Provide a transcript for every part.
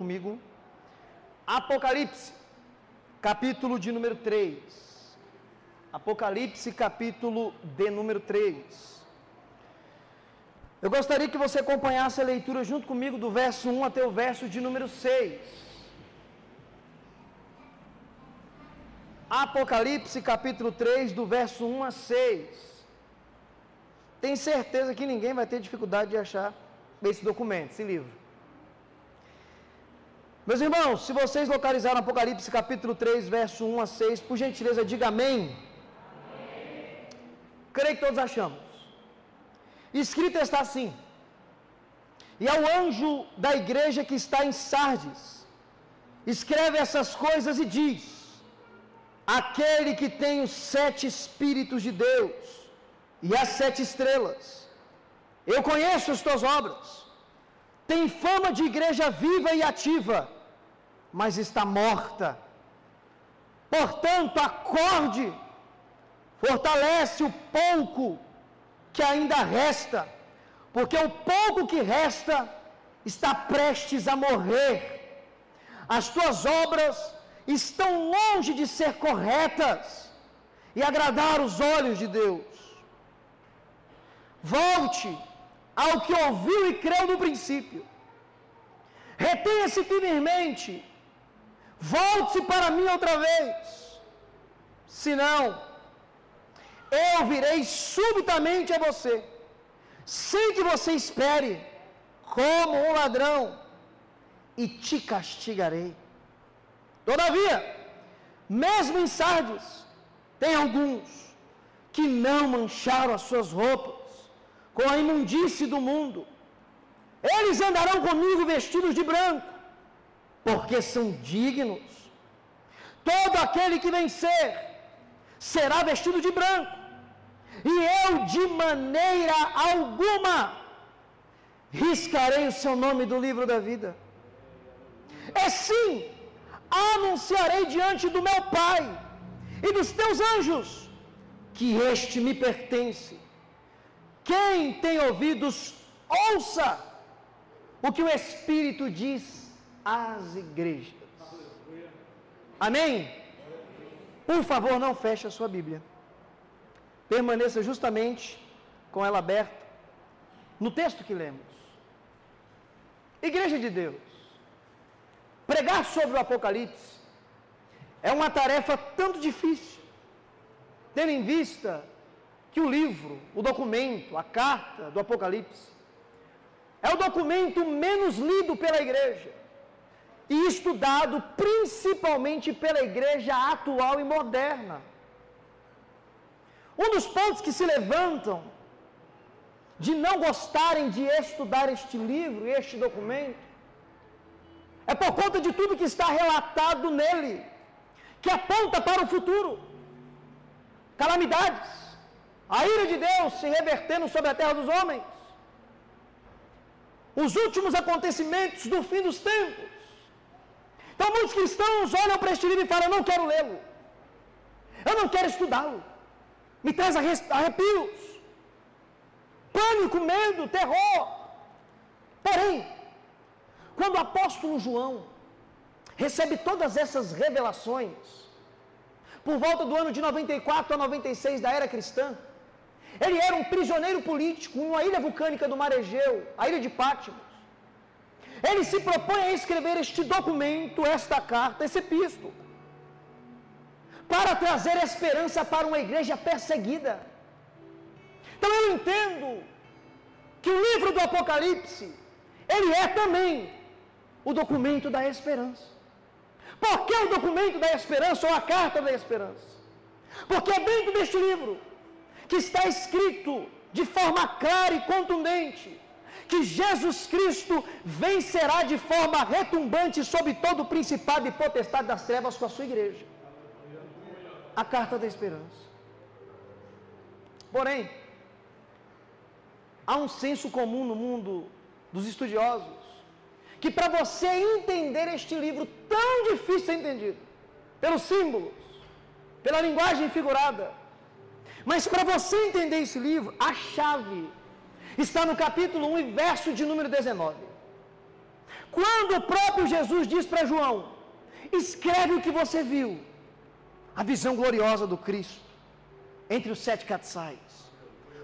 comigo. Apocalipse, capítulo de número 3. Apocalipse, capítulo de número 3. Eu gostaria que você acompanhasse a leitura junto comigo do verso 1 até o verso de número 6. Apocalipse capítulo 3, do verso 1 a 6. Tenho certeza que ninguém vai ter dificuldade de achar esse documento, esse livro. Meus irmãos, se vocês localizaram Apocalipse capítulo 3, verso 1 a 6, por gentileza, diga amém. amém. Creio que todos achamos. Escrito está assim: E ao anjo da igreja que está em Sardes, escreve essas coisas e diz: Aquele que tem os sete Espíritos de Deus e as sete estrelas, eu conheço as tuas obras, tem fama de igreja viva e ativa mas está morta. Portanto, acorde, fortalece o pouco que ainda resta, porque o pouco que resta está prestes a morrer. As tuas obras estão longe de ser corretas e agradar os olhos de Deus. Volte ao que ouviu e creu no princípio. Retenha-se firmemente Volte-se para mim outra vez. Senão, eu virei subitamente a você, sem que você espere, como um ladrão, e te castigarei. Todavia, mesmo em Sardes, tem alguns que não mancharam as suas roupas com a imundície do mundo. Eles andarão comigo vestidos de branco porque são dignos. Todo aquele que vencer será vestido de branco, e eu de maneira alguma riscarei o seu nome do livro da vida. É sim, anunciarei diante do meu Pai e dos teus anjos que este me pertence. Quem tem ouvidos, ouça o que o Espírito diz às igrejas. Amém? Por favor, não feche a sua Bíblia. Permaneça justamente com ela aberta no texto que lemos. Igreja de Deus, pregar sobre o Apocalipse é uma tarefa tanto difícil, tendo em vista que o livro, o documento, a carta do Apocalipse, é o documento menos lido pela igreja e estudado principalmente pela igreja atual e moderna. Um dos pontos que se levantam de não gostarem de estudar este livro, este documento, é por conta de tudo que está relatado nele, que aponta para o futuro. Calamidades, a ira de Deus se revertendo sobre a terra dos homens, os últimos acontecimentos do fim dos tempos, então muitos cristãos olham para este livro e falam: Eu não quero lê-lo, eu não quero estudá-lo, me traz arrepios, pânico, medo, terror. Porém, quando o apóstolo João recebe todas essas revelações, por volta do ano de 94 a 96 da era cristã, ele era um prisioneiro político em uma ilha vulcânica do mar Egeu, a ilha de Pátimo. Ele se propõe a escrever este documento, esta carta, esse epístolo, para trazer esperança para uma igreja perseguida. Então eu entendo que o livro do Apocalipse, ele é também o documento da esperança. Por que o documento da esperança ou a carta da esperança? Porque é dentro deste livro que está escrito de forma clara e contundente que Jesus Cristo vencerá de forma retumbante sobre todo o principado e potestade das trevas com a sua igreja. A carta da esperança. Porém, há um senso comum no mundo dos estudiosos que para você entender este livro tão difícil de ser entendido, pelos símbolos, pela linguagem figurada, mas para você entender esse livro, a chave está no capítulo 1 e verso de número 19. quando o próprio Jesus diz para João: escreve o que você viu, a visão gloriosa do Cristo, entre os sete catsais,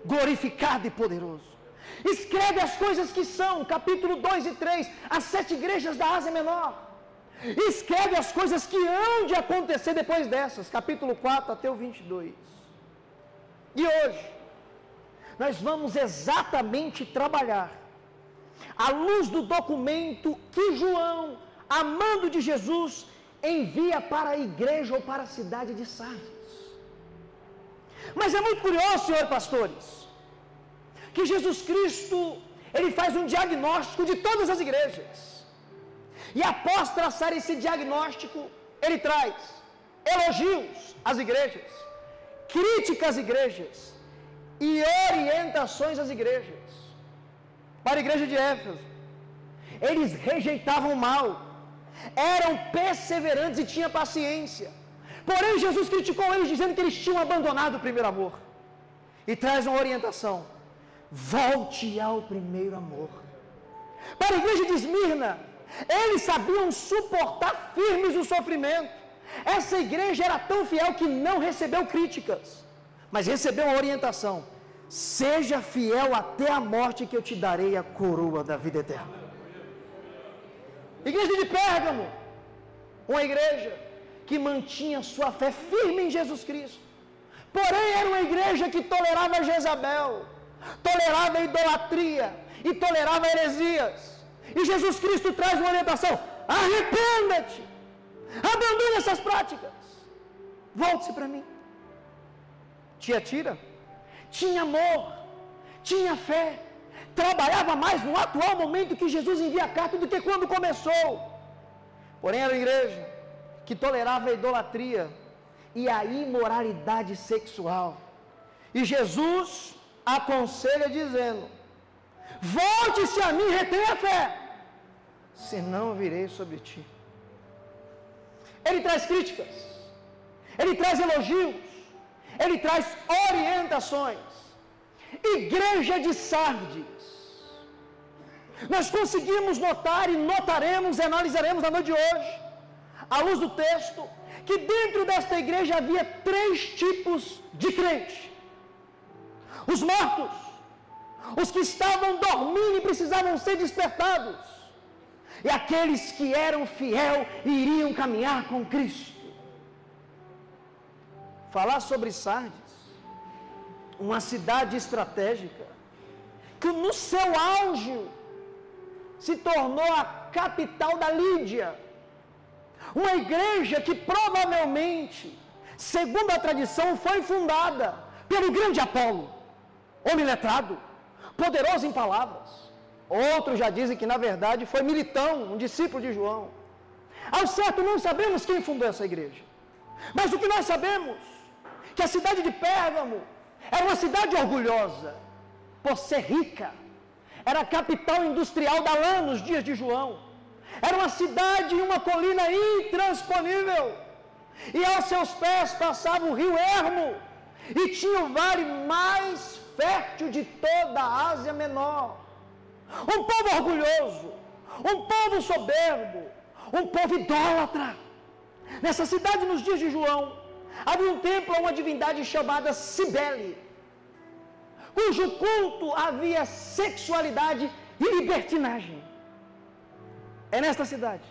glorificado e poderoso. Escreve as coisas que são, capítulo 2 e 3, as sete igrejas da Ásia Menor. Escreve as coisas que hão de acontecer depois dessas, capítulo 4 até o 22. E hoje, nós vamos exatamente trabalhar à luz do documento que João, amando de Jesus, envia para a igreja ou para a cidade de Sardes. Mas é muito curioso, senhor pastores, que Jesus Cristo, ele faz um diagnóstico de todas as igrejas. E após traçar esse diagnóstico, ele traz elogios às igrejas, críticas às igrejas e orientações às igrejas. Para a igreja de Éfeso, eles rejeitavam o mal, eram perseverantes e tinham paciência. Porém, Jesus criticou eles dizendo que eles tinham abandonado o primeiro amor. E traz uma orientação: volte ao primeiro amor. Para a igreja de Esmirna, eles sabiam suportar firmes o sofrimento. Essa igreja era tão fiel que não recebeu críticas, mas recebeu uma orientação: seja fiel até a morte, que eu te darei a coroa da vida eterna. Igreja de Pérgamo, uma igreja que mantinha sua fé firme em Jesus Cristo. Porém, era uma igreja que tolerava Jezabel, tolerava idolatria e tolerava heresias. E Jesus Cristo traz uma orientação: arrependa-te, abandone essas práticas, volte-se para mim. Tia Tira tinha amor, tinha fé, trabalhava mais no atual momento que Jesus envia a carta do que quando começou. Porém, era uma igreja que tolerava a idolatria e a imoralidade sexual. E Jesus aconselha dizendo: Volte-se a mim, retenha a fé, senão virei sobre ti. Ele traz críticas, ele traz elogios, ele traz orientações. Igreja de Sardes. Nós conseguimos notar e notaremos e analisaremos na noite de hoje, à luz do texto, que dentro desta igreja havia três tipos de crente: os mortos, os que estavam dormindo e precisavam ser despertados, e aqueles que eram fiel e iriam caminhar com Cristo. Falar sobre Sardes, uma cidade estratégica, que no seu auge se tornou a capital da Lídia, uma igreja que provavelmente, segundo a tradição, foi fundada pelo grande Apolo, homem letrado, poderoso em palavras. Outros já dizem que na verdade foi Militão, um discípulo de João. Ao certo não sabemos quem fundou essa igreja. Mas o que nós sabemos que a cidade de Pérgamo era uma cidade orgulhosa por ser rica. Era a capital industrial da lã nos dias de João. Era uma cidade e uma colina intransponível. E aos seus pés passava o rio Ermo. E tinha o vale mais fértil de toda a Ásia Menor. Um povo orgulhoso, um povo soberbo, um povo idólatra. Nessa cidade, nos dias de João, havia um templo a uma divindade chamada Cibele, cujo culto havia sexualidade e libertinagem. É nesta cidade,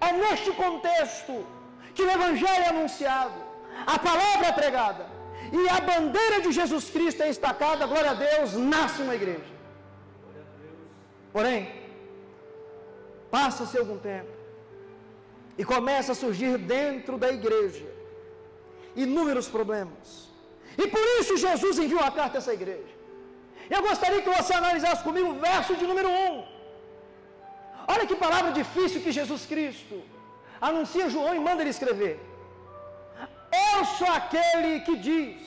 é neste contexto que o Evangelho é anunciado, a palavra é pregada e a bandeira de Jesus Cristo é estacada, glória a Deus, nasce uma igreja. Porém, passa-se algum tempo e começa a surgir dentro da igreja inúmeros problemas. E por isso Jesus enviou uma carta a essa igreja. Eu gostaria que você analisasse comigo o verso de número 1. Olha que palavra difícil que Jesus Cristo anuncia João e manda ele escrever. Eu sou aquele que diz,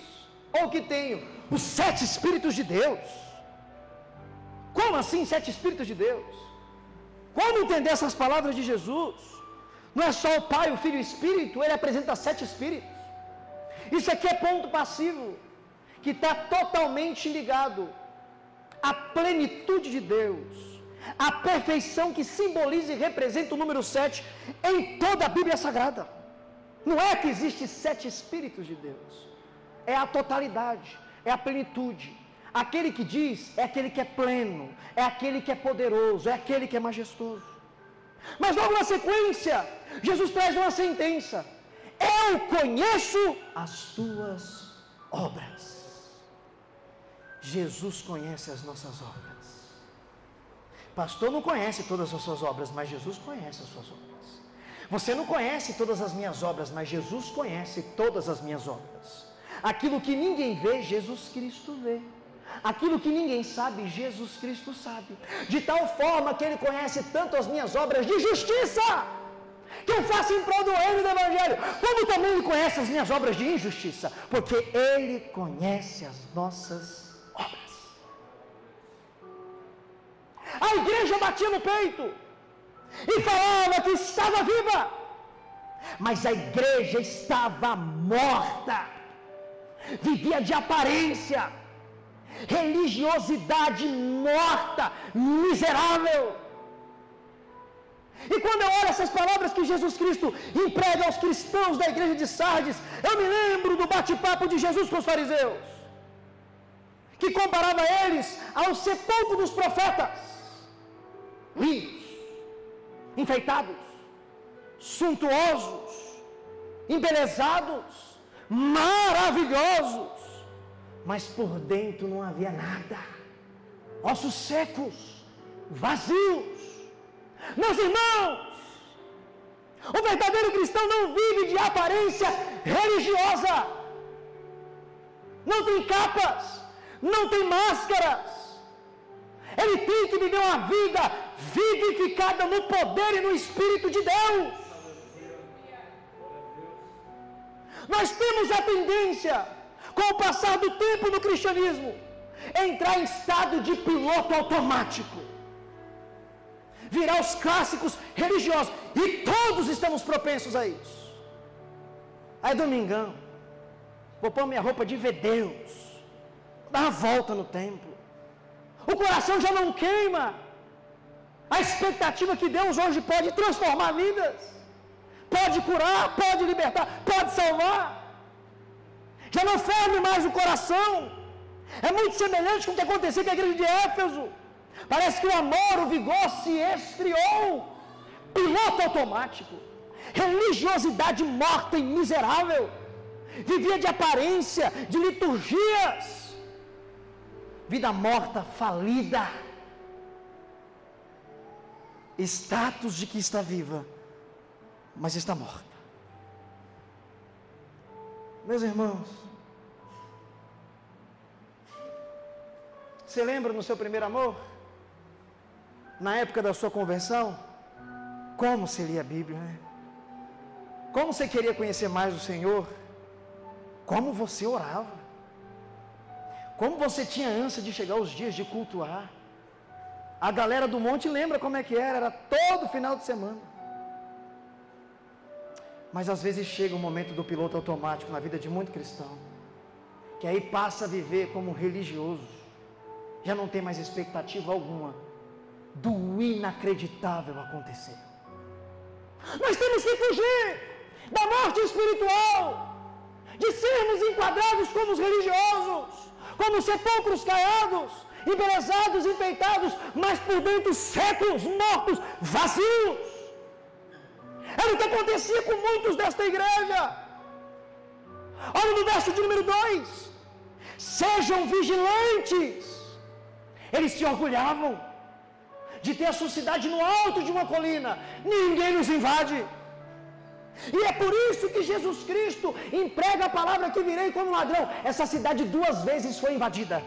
ou que tenho, os sete Espíritos de Deus. Como assim sete Espíritos de Deus? Como entender essas palavras de Jesus? Não é só o Pai, o Filho e o Espírito, ele apresenta sete Espíritos. Isso aqui é ponto passivo, que está totalmente ligado à plenitude de Deus, a perfeição que simboliza e representa o número 7 em toda a Bíblia Sagrada. Não é que existe sete Espíritos de Deus, é a totalidade, é a plenitude. Aquele que diz é aquele que é pleno, é aquele que é poderoso, é aquele que é majestoso. Mas logo na sequência, Jesus traz uma sentença: Eu conheço as tuas obras. Jesus conhece as nossas obras. Pastor não conhece todas as suas obras, mas Jesus conhece as suas obras. Você não conhece todas as minhas obras, mas Jesus conhece todas as minhas obras. Aquilo que ninguém vê, Jesus Cristo vê. Aquilo que ninguém sabe, Jesus Cristo sabe. De tal forma que Ele conhece tanto as minhas obras de justiça, que eu faço em prol do reino do Evangelho, como também Ele conhece as minhas obras de injustiça, porque Ele conhece as nossas obras. A igreja batia no peito e falava que estava viva, mas a igreja estava morta, vivia de aparência, religiosidade morta, miserável. E quando eu olho essas palavras que Jesus Cristo emprega aos cristãos da igreja de Sardes, eu me lembro do bate-papo de Jesus com os fariseus, que comparava eles ao sepulcro dos profetas lindos, enfeitados, suntuosos, embelezados, maravilhosos, mas por dentro não havia nada, ossos secos, vazios. Meus irmãos, o verdadeiro cristão não vive de aparência religiosa, não tem capas, não tem máscaras, ele tem que viver uma vida vivificada no poder e no Espírito de Deus. Nós temos a tendência, com o passar do tempo no cristianismo, entrar em estado de piloto automático, virar os clássicos religiosos, e todos estamos propensos a isso. Aí, domingão, vou pôr minha roupa de ver Deus, dar uma volta no templo, o coração já não queima, a expectativa que Deus hoje pode transformar vidas, pode curar, pode libertar, pode salvar. Já não ferve mais o coração. É muito semelhante com o que aconteceu com a igreja de Éfeso. Parece que o amor, o vigor se esfriou. Piloto automático. Religiosidade morta e miserável. Vivia de aparência, de liturgias. Vida morta, falida status de que está viva, mas está morta. Meus irmãos, você lembra no seu primeiro amor? Na época da sua conversão? Como você lia a Bíblia, né? Como você queria conhecer mais o Senhor? Como você orava? Como você tinha ânsia de chegar aos dias de cultuar? A galera do monte lembra como é que era, era todo final de semana. Mas às vezes chega o momento do piloto automático na vida de muito cristão, que aí passa a viver como religioso, já não tem mais expectativa alguma do inacreditável acontecer. Nós temos que fugir da morte espiritual, de sermos enquadrados como os religiosos, como sepulcros caiados, embelezados, enfeitados, mas por dentro secos, mortos, vazios. Era o que acontecia com muitos desta igreja. Olha no verso de número 2: Sejam vigilantes. Eles se orgulhavam de ter a sua cidade no alto de uma colina, ninguém nos invade. E é por isso que Jesus Cristo emprega a palavra que virei como ladrão. Essa cidade duas vezes foi invadida.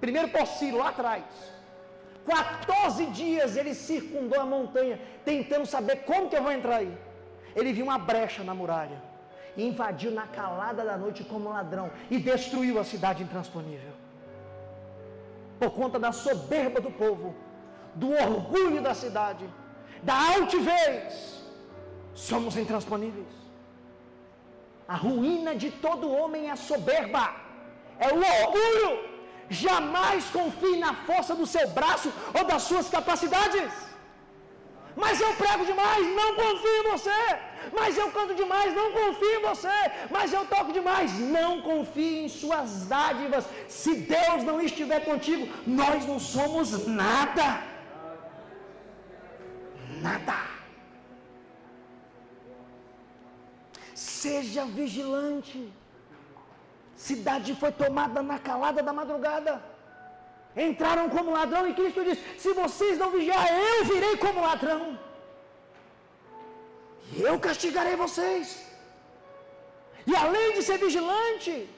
Primeiro por Ciro, lá atrás. 14 dias ele circundou a montanha, tentando saber como que eu vou entrar aí. Ele viu uma brecha na muralha, e invadiu na calada da noite como ladrão, e destruiu a cidade intransponível. Por conta da soberba do povo, do orgulho da cidade, da altivez, somos intransponíveis. A ruína de todo homem é a soberba, é o orgulho Jamais confie na força do seu braço ou das suas capacidades. Mas eu prego demais, não confio em você. Mas eu canto demais, não confio em você. Mas eu toco demais, não confie em suas dádivas. Se Deus não estiver contigo, nós não somos nada. Nada. Seja vigilante. Cidade foi tomada na calada da madrugada. Entraram como ladrão e Cristo diz: Se vocês não vigiar, eu virei como ladrão. E eu castigarei vocês. E além de ser vigilante,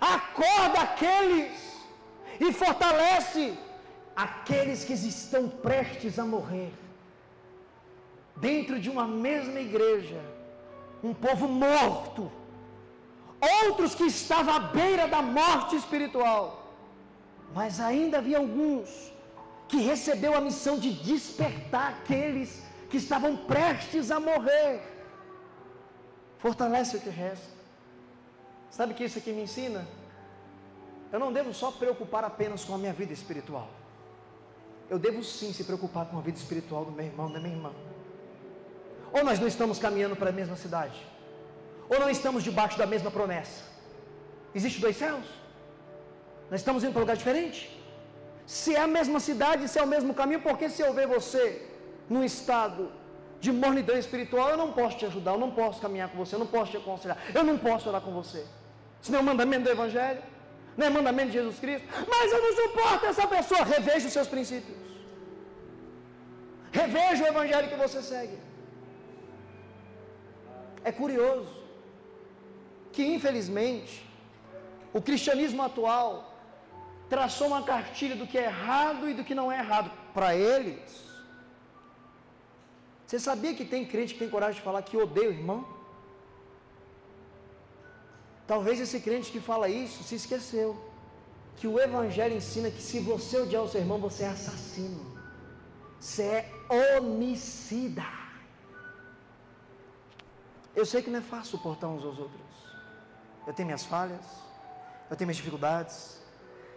acorda aqueles e fortalece aqueles que estão prestes a morrer. Dentro de uma mesma igreja, um povo morto, outros que estavam à beira da morte espiritual, mas ainda havia alguns que recebeu a missão de despertar aqueles que estavam prestes a morrer. Fortalece o que resta. Sabe o que isso aqui me ensina? Eu não devo só preocupar apenas com a minha vida espiritual. Eu devo sim se preocupar com a vida espiritual do meu irmão, da minha irmã. Ou nós não estamos caminhando para a mesma cidade? Ou não estamos debaixo da mesma promessa? Existe dois céus? Nós estamos indo para um lugar diferente? Se é a mesma cidade, se é o mesmo caminho, porque se eu ver você num estado de mornidão espiritual, eu não posso te ajudar, eu não posso caminhar com você, eu não posso te aconselhar, eu não posso orar com você. Isso não é o mandamento do Evangelho, não é mandamento de Jesus Cristo, mas eu não suporto essa pessoa. Reveja os seus princípios, reveja o Evangelho que você segue. É curioso que, infelizmente, o cristianismo atual traçou uma cartilha do que é errado e do que não é errado para eles. Você sabia que tem crente que tem coragem de falar que odeia o irmão? Talvez esse crente que fala isso se esqueceu que o Evangelho ensina que se você odiar o seu irmão, você é assassino, você é homicida. Eu sei que não é fácil suportar uns aos outros. Eu tenho minhas falhas, eu tenho minhas dificuldades,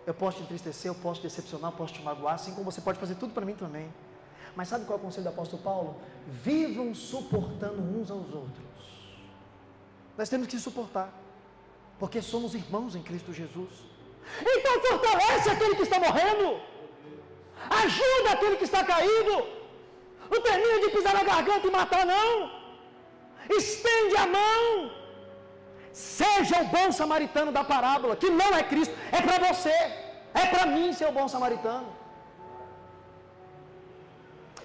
eu posso te entristecer, eu posso te decepcionar, eu posso te magoar, assim como você pode fazer tudo para mim também. Mas sabe qual é o conselho do apóstolo Paulo? Vivam suportando uns aos outros. Nós temos que suportar, porque somos irmãos em Cristo Jesus. Então fortalece aquele que está morrendo, ajuda aquele que está caído. Não termina de pisar na garganta e matar, não. Estende a mão. Seja o bom samaritano da parábola, que não é Cristo, é para você, é para mim ser o bom samaritano.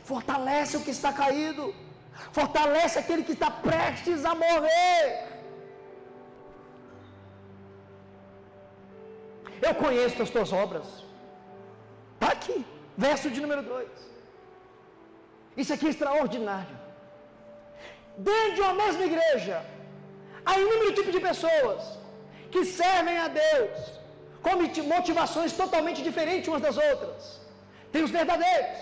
Fortalece o que está caído, fortalece aquele que está prestes a morrer. Eu conheço as tuas obras. Está aqui, verso de número 2. Isso aqui é extraordinário. Dentro de uma mesma igreja, há inúmero tipo de pessoas que servem a Deus com motivações totalmente diferentes umas das outras. Tem os verdadeiros,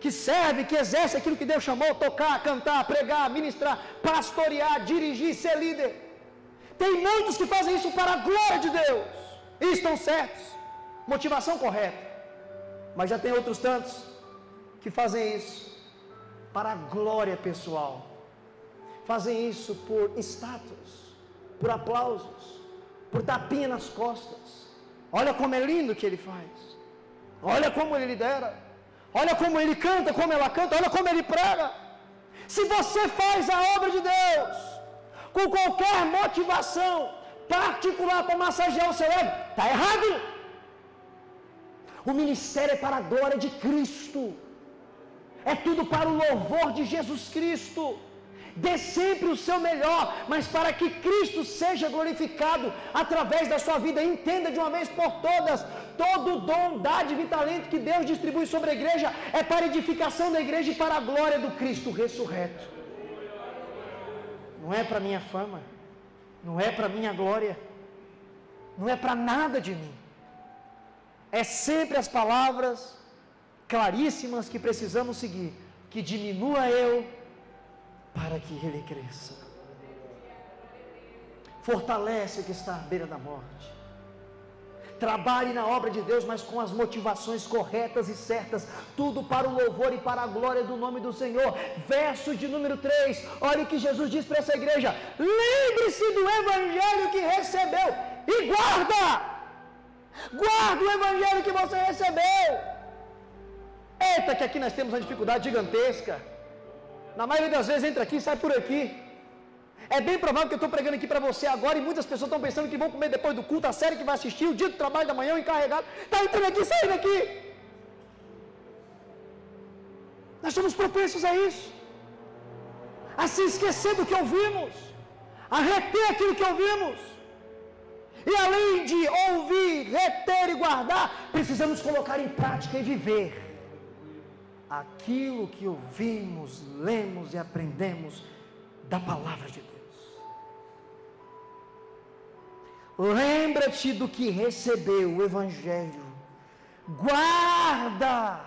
que servem, que exercem aquilo que Deus chamou, tocar, cantar, pregar, ministrar, pastorear, dirigir, ser líder. Tem muitos que fazem isso para a glória de Deus. E estão certos. Motivação correta. Mas já tem outros tantos que fazem isso para a glória pessoal. Fazem isso por status, por aplausos, por tapinha nas costas. Olha como é lindo que ele faz. Olha como ele lidera. Olha como ele canta, como ela canta, olha como ele prega. Se você faz a obra de Deus com qualquer motivação particular para massagear o seu ego, está errado. O ministério é para a glória de Cristo. É tudo para o louvor de Jesus Cristo. Dê sempre o seu melhor, mas para que Cristo seja glorificado através da sua vida, entenda de uma vez por todas: todo dom, dádiva e talento que Deus distribui sobre a igreja é para edificação da igreja e para a glória do Cristo ressurreto. Não é para minha fama, não é para minha glória, não é para nada de mim. É sempre as palavras claríssimas que precisamos seguir, que diminua eu para que ele cresça. Fortalece o que está à beira da morte. Trabalhe na obra de Deus, mas com as motivações corretas e certas, tudo para o louvor e para a glória do nome do Senhor. Verso de número 3, olha o que Jesus diz para essa igreja: lembre-se do evangelho que recebeu e guarda, guarda o evangelho que você recebeu. Eita, que aqui nós temos uma dificuldade gigantesca. Na maioria das vezes entra aqui e sai por aqui. É bem provável que eu estou pregando aqui para você agora e muitas pessoas estão pensando que vão comer depois do culto, a série que vai assistir, o dia do trabalho da manhã, o encarregado. Está entrando aqui, saindo aqui. Nós somos propensos a isso. A se esquecer do que ouvimos. A reter aquilo que ouvimos. E além de ouvir, reter e guardar, precisamos colocar em prática e viver aquilo que ouvimos, lemos e aprendemos da palavra de Deus. Lembra-te do que recebeu o Evangelho. Guarda,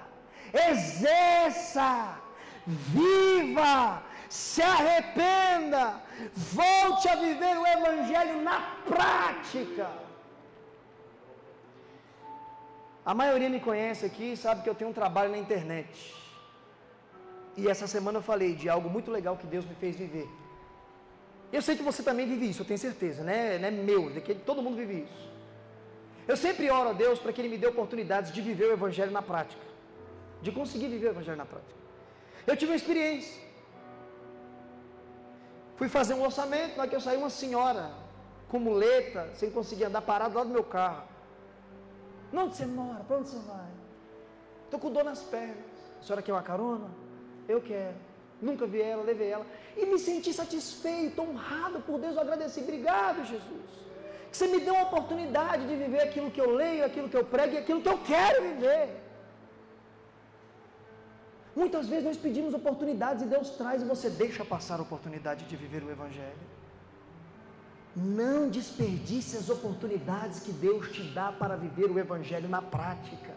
exerça, viva, se arrependa, volte a viver o Evangelho na prática. A maioria me conhece aqui e sabe que eu tenho um trabalho na internet. E essa semana eu falei de algo muito legal que Deus me fez viver. Eu sei que você também vive isso, eu tenho certeza, né? Não é meu, é todo mundo vive isso. Eu sempre oro a Deus para que Ele me dê oportunidades de viver o Evangelho na prática, de conseguir viver o Evangelho na prática. Eu tive uma experiência. Fui fazer um orçamento, na que eu saí, uma senhora com muleta, sem conseguir andar parado lá do meu carro. Não, onde você mora? Para onde você vai? Estou com dor nas pernas. A senhora quer uma carona? Eu quero. Nunca vi ela, levei ela. E me senti satisfeito, honrado por Deus. Eu agradeci. Obrigado, Jesus. Que você me deu a oportunidade de viver aquilo que eu leio, aquilo que eu prego e aquilo que eu quero viver. Muitas vezes nós pedimos oportunidades e Deus traz e você deixa passar a oportunidade de viver o Evangelho. Não desperdice as oportunidades que Deus te dá para viver o Evangelho na prática.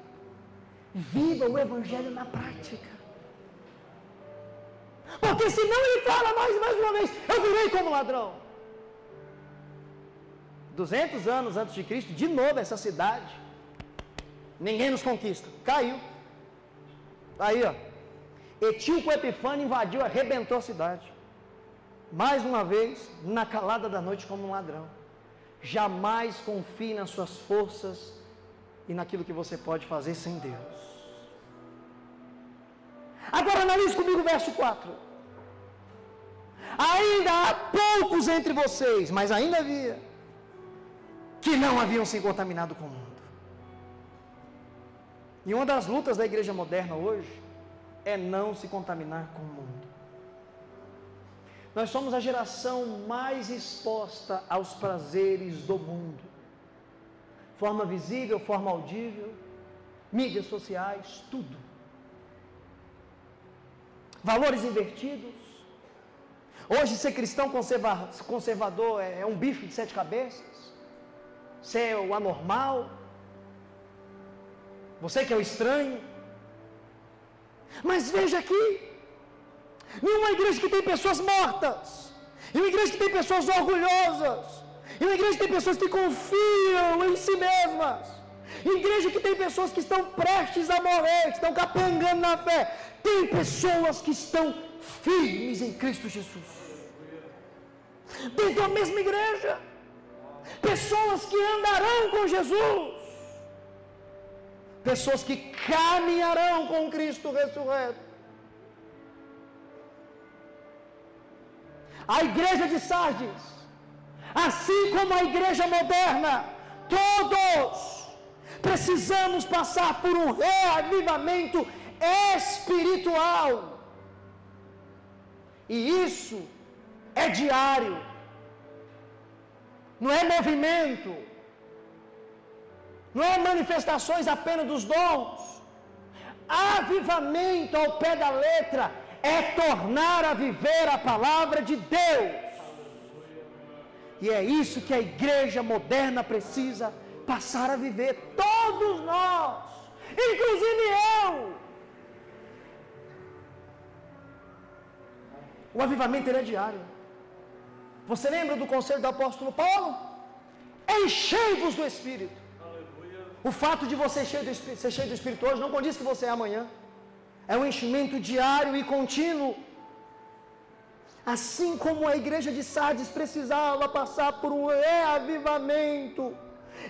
Viva o Evangelho na prática. Porque senão ele fala mais mais uma vez, eu virei como ladrão. 200 anos antes de Cristo, de novo essa cidade, ninguém nos conquista, caiu. Aí, ó. Etíoco Epifânio invadiu, arrebentou a cidade. Mais uma vez, na calada da noite, como um ladrão. Jamais confie nas suas forças e naquilo que você pode fazer sem Deus. Agora analise comigo o verso 4. Ainda há poucos entre vocês, mas ainda havia, que não haviam se contaminado com o mundo. E uma das lutas da igreja moderna hoje é não se contaminar com o mundo. Nós somos a geração mais exposta aos prazeres do mundo. Forma visível, forma audível, mídias sociais, tudo. Valores invertidos. Hoje, ser cristão conserva, conservador é, é um bicho de sete cabeças. Ser o anormal. Você que é o estranho. Mas veja aqui, em uma igreja que tem pessoas mortas, em uma igreja que tem pessoas orgulhosas, em uma igreja que tem pessoas que confiam em si mesmas, igreja que tem pessoas que estão prestes a morrer, que estão capengando na fé, tem pessoas que estão firmes em Cristo Jesus. Dentro da mesma igreja, pessoas que andarão com Jesus, pessoas que caminharão com Cristo ressurreto. A igreja de Sardes, assim como a igreja moderna, todos precisamos passar por um reavivamento espiritual. E isso é diário, não é movimento, não é manifestações apenas dos dons. Avivamento ao pé da letra é tornar a viver a palavra de Deus. E é isso que a igreja moderna precisa passar a viver, todos nós, inclusive eu. O avivamento é diário. Você lembra do conselho do apóstolo Paulo? Enchei-vos do Espírito. O fato de você ser cheio do Espírito hoje não condiz que você é amanhã. É um enchimento diário e contínuo. Assim como a igreja de Sardes precisava passar por um reavivamento,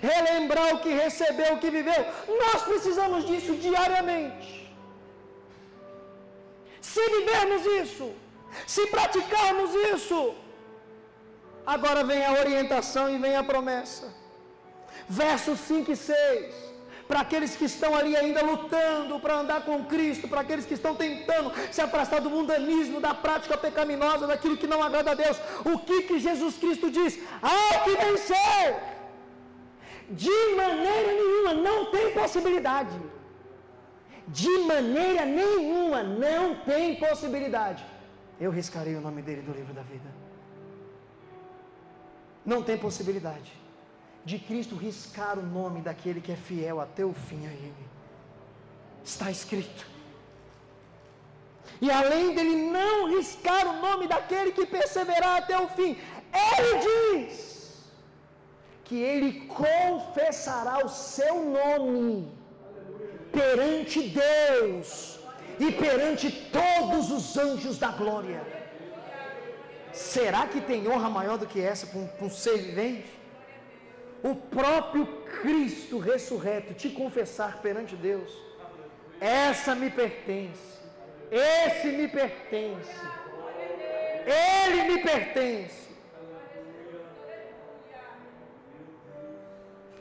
relembrar o que recebeu, o que viveu, nós precisamos disso diariamente. Se vivermos isso, se praticarmos isso, agora vem a orientação e vem a promessa. Versos 5 e 6 para aqueles que estão ali ainda lutando para andar com Cristo, para aqueles que estão tentando se afastar do mundanismo, da prática pecaminosa, daquilo que não agrada a Deus. O que, que Jesus Cristo diz? Ao que vencer, de maneira nenhuma, não tem possibilidade. De maneira nenhuma, não tem possibilidade. Eu riscarei o nome dele do livro da vida. Não tem possibilidade de Cristo riscar o nome daquele que é fiel até o fim a Ele. Está escrito. E além dele não riscar o nome daquele que perseverar até o fim, ele diz que ele confessará o seu nome perante Deus e perante todos os anjos da glória. Será que tem honra maior do que essa para um, um ser vivente? O próprio Cristo ressurreto te confessar perante Deus, essa me pertence, esse me pertence, ele me pertence.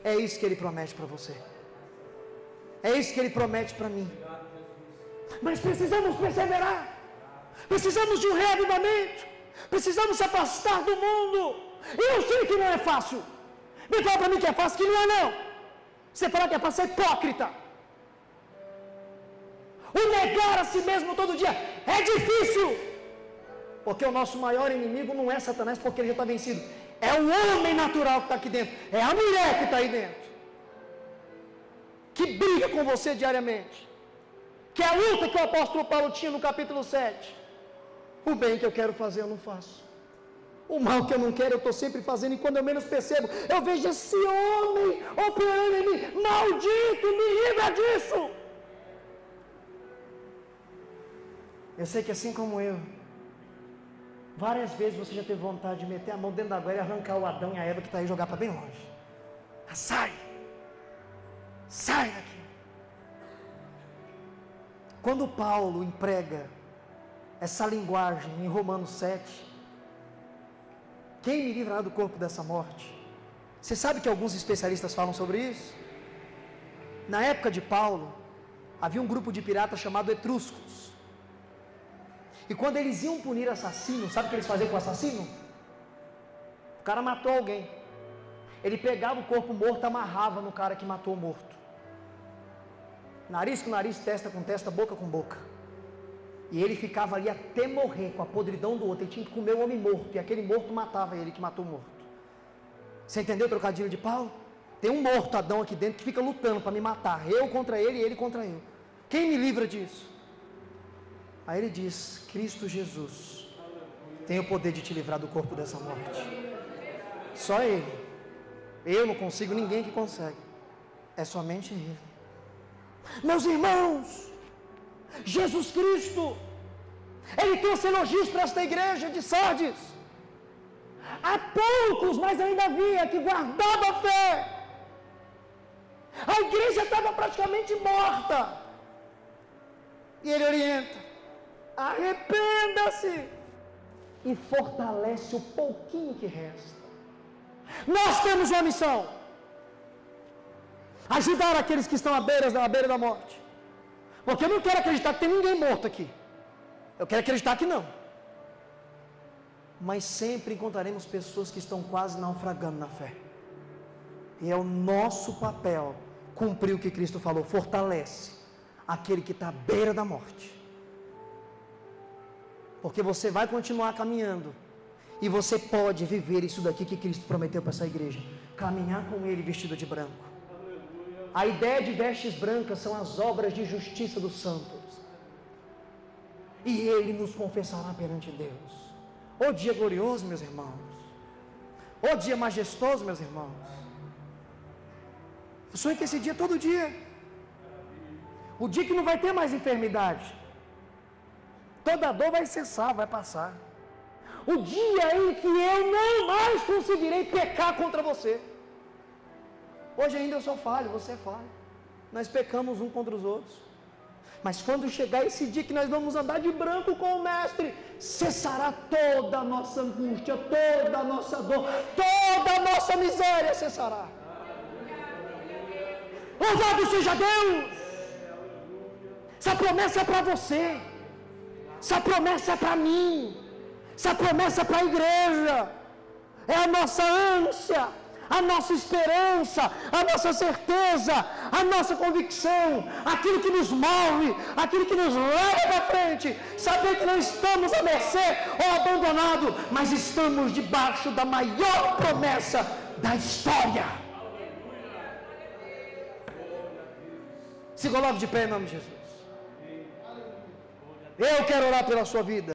É isso que ele promete para você. É isso que ele promete para mim. Mas precisamos perseverar. Precisamos de um reavivamento. Precisamos se afastar do mundo. Eu sei que não é fácil. Vem falar para mim que é fácil, que não é não. Você falar que é fácil, é hipócrita. O negar a si mesmo todo dia é difícil. Porque o nosso maior inimigo não é Satanás, porque ele já está vencido. É o homem natural que está aqui dentro. É a mulher que está aí dentro. Que briga com você diariamente. Que é a luta que o apóstolo Paulo tinha no capítulo 7. O bem que eu quero fazer, eu não faço. O mal que eu não quero, eu estou sempre fazendo, e quando eu menos percebo, eu vejo esse homem operando em mim. Maldito, me livra disso. Eu sei que assim como eu, várias vezes você já teve vontade de meter a mão dentro da goela e arrancar o Adão e a Eva que está aí e jogar para bem longe. Ah, sai! Sai daqui! Quando Paulo emprega essa linguagem em Romanos 7, quem me livrará do corpo dessa morte? Você sabe que alguns especialistas falam sobre isso? Na época de Paulo, havia um grupo de piratas chamado Etruscos. E quando eles iam punir assassino, sabe o que eles faziam com o assassino? O cara matou alguém. Ele pegava o corpo morto, amarrava no cara que matou o morto. Nariz com nariz, testa com testa, boca com boca. E ele ficava ali até morrer com a podridão do outro. Ele tinha que comer o homem morto. E aquele morto matava ele que matou o morto. Você entendeu o trocadilho de Paulo? Tem um morto Adão aqui dentro que fica lutando para me matar. Eu contra ele e ele contra eu. Quem me livra disso? Aí ele diz: Cristo Jesus tem o poder de te livrar do corpo dessa morte. Só Ele. Eu não consigo, ninguém que consegue. É somente Ele. Meus irmãos, Jesus Cristo, Ele trouxe elogios para esta igreja de Sardes. Há poucos, mas ainda havia que guardava a fé. A igreja estava praticamente morta. E ele orienta: arrependa-se e fortalece o pouquinho que resta. Nós temos uma missão: ajudar aqueles que estão à beira, à beira da morte. Porque eu não quero acreditar que tem ninguém morto aqui. Eu quero acreditar que não. Mas sempre encontraremos pessoas que estão quase naufragando na fé. E é o nosso papel cumprir o que Cristo falou: fortalece aquele que está à beira da morte. Porque você vai continuar caminhando. E você pode viver isso daqui que Cristo prometeu para essa igreja: caminhar com Ele vestido de branco a ideia de vestes brancas são as obras de justiça dos santos. E Ele nos confessará perante Deus. O dia glorioso, meus irmãos. O dia majestoso, meus irmãos. Sonhe com esse dia todo dia. O dia que não vai ter mais enfermidade. Toda dor vai cessar, vai passar. O dia em que eu não mais conseguirei pecar contra você. Hoje ainda eu sou falho, você é falho. Nós pecamos um contra os outros. Mas quando chegar esse dia que nós vamos andar de branco com o Mestre, cessará toda a nossa angústia, toda a nossa dor, toda a nossa miséria cessará. Louvado seja Deus! Essa promessa é para você. Essa promessa é para mim. Essa promessa é para a igreja. É a nossa ânsia a nossa esperança, a nossa certeza, a nossa convicção, aquilo que nos move, aquilo que nos leva para frente, saber que não estamos a mercê ou abandonado, mas estamos debaixo da maior promessa da história. Se coloque de pé em nome de Jesus. Eu quero orar pela sua vida.